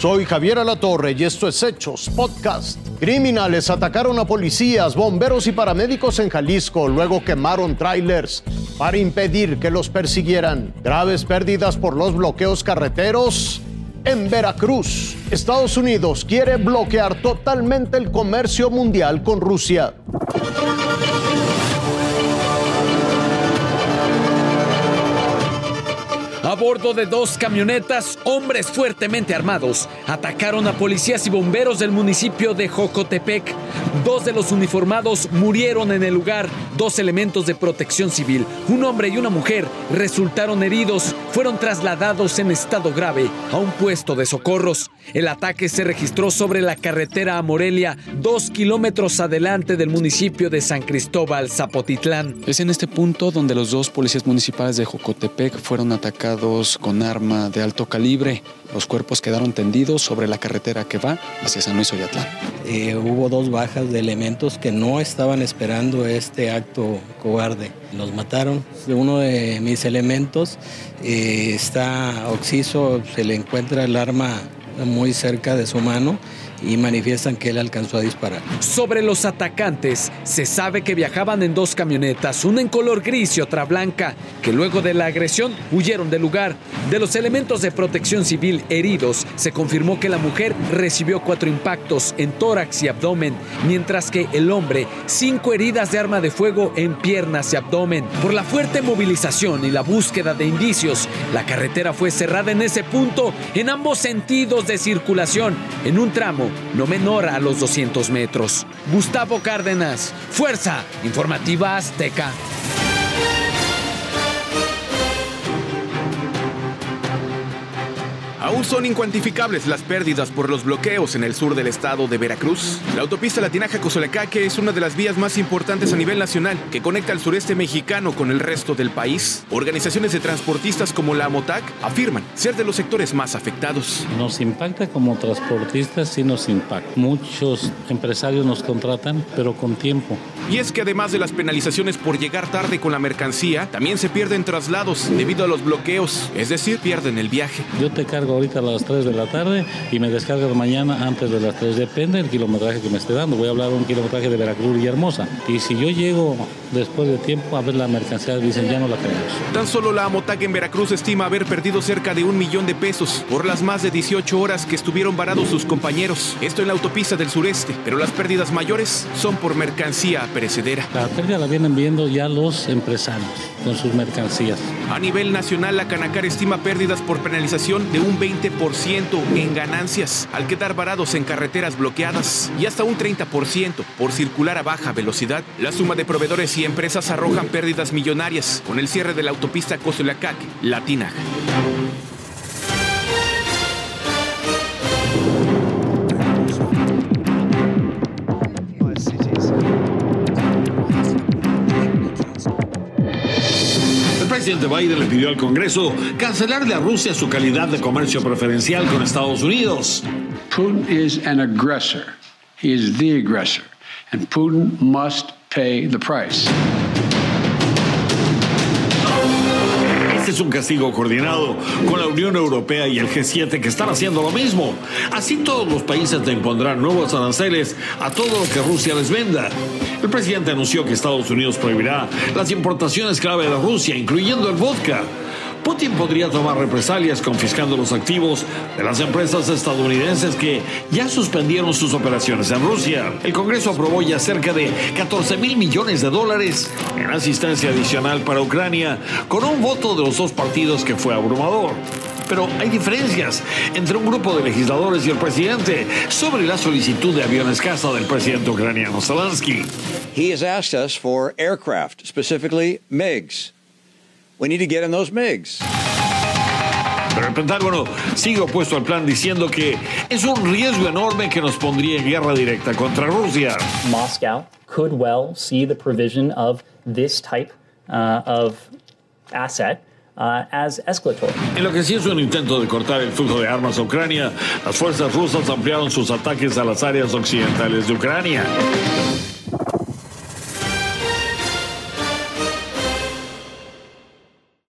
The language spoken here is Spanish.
Soy Javier Alatorre y esto es Hechos Podcast. Criminales atacaron a policías, bomberos y paramédicos en Jalisco, luego quemaron trailers para impedir que los persiguieran. Graves pérdidas por los bloqueos carreteros en Veracruz. Estados Unidos quiere bloquear totalmente el comercio mundial con Rusia. Bordo de dos camionetas, hombres fuertemente armados atacaron a policías y bomberos del municipio de Jocotepec. Dos de los uniformados murieron en el lugar. Dos elementos de protección civil, un hombre y una mujer, resultaron heridos. Fueron trasladados en estado grave a un puesto de socorros. El ataque se registró sobre la carretera a Morelia, dos kilómetros adelante del municipio de San Cristóbal, Zapotitlán. Es en este punto donde los dos policías municipales de Jocotepec fueron atacados con arma de alto calibre. Los cuerpos quedaron tendidos sobre la carretera que va hacia San Luis Oyatlán. Eh, hubo dos bajas de elementos que no estaban esperando este acto cobarde. Los mataron. Uno de mis elementos eh, está oxiso, se le encuentra el arma muy cerca de su mano y manifiestan que él alcanzó a disparar. Sobre los atacantes, se sabe que viajaban en dos camionetas, una en color gris y otra blanca, que luego de la agresión huyeron del lugar. De los elementos de protección civil heridos, se confirmó que la mujer recibió cuatro impactos en tórax y abdomen, mientras que el hombre cinco heridas de arma de fuego en piernas y abdomen. Por la fuerte movilización y la búsqueda de indicios, la carretera fue cerrada en ese punto en ambos sentidos de circulación, en un tramo no menor a los 200 metros. Gustavo Cárdenas, Fuerza Informativa Azteca. Aún son incuantificables las pérdidas por los bloqueos en el sur del estado de Veracruz. La autopista Latinaja-Cozolecaque es una de las vías más importantes a nivel nacional que conecta al sureste mexicano con el resto del país. Organizaciones de transportistas como la AMOTAC afirman ser de los sectores más afectados. Nos impacta como transportistas, sí nos impacta. Muchos empresarios nos contratan, pero con tiempo. Y es que además de las penalizaciones por llegar tarde con la mercancía, también se pierden traslados debido a los bloqueos, es decir, pierden el viaje. Yo te cargo ahorita a las 3 de la tarde y me descargas mañana antes de las 3. Depende del kilometraje que me esté dando. Voy a hablar de un kilometraje de Veracruz y Hermosa. Y si yo llego después de tiempo a ver la mercancía, dicen ya no la tenemos. Tan solo la Amotac en Veracruz estima haber perdido cerca de un millón de pesos por las más de 18 horas que estuvieron varados sus compañeros. Esto en la autopista del sureste, pero las pérdidas mayores son por mercancía perecedera. La pérdida la vienen viendo ya los empresarios con sus mercancías. A nivel nacional, la Canacar estima pérdidas por penalización de un 20% en ganancias al quedar varados en carreteras bloqueadas y hasta un 30% por circular a baja velocidad. La suma de proveedores y empresas arrojan pérdidas millonarias con el cierre de la autopista Cozolacac, Latina. Presidente Biden le pidió al Congreso cancelarle a Rusia su calidad de comercio preferencial con Estados Unidos. Putin is an aggressor. He is the aggressor. And Putin must pay the price. Es un castigo coordinado con la Unión Europea y el G7 que están haciendo lo mismo. Así todos los países le impondrán nuevos aranceles a todo lo que Rusia les venda. El presidente anunció que Estados Unidos prohibirá las importaciones clave de Rusia, incluyendo el vodka. Putin podría tomar represalias confiscando los activos de las empresas estadounidenses que ya suspendieron sus operaciones en Rusia. El Congreso aprobó ya cerca de 14 mil millones de dólares en asistencia adicional para Ucrania, con un voto de los dos partidos que fue abrumador. Pero hay diferencias entre un grupo de legisladores y el presidente sobre la solicitud de aviones caza del presidente ucraniano Zelensky. He has asked us for aircraft, specifically MiGs. We need to get in those MiGs. Pero el Pentágono sigue opuesto al plan diciendo que es un riesgo enorme que nos pondría en guerra directa contra Rusia. Moscow could well see the provision of this type uh, of asset uh, as escalatory. En lo que sí es un intento de cortar el flujo de armas a Ucrania, las fuerzas rusas ampliaron sus ataques a las áreas occidentales de Ucrania.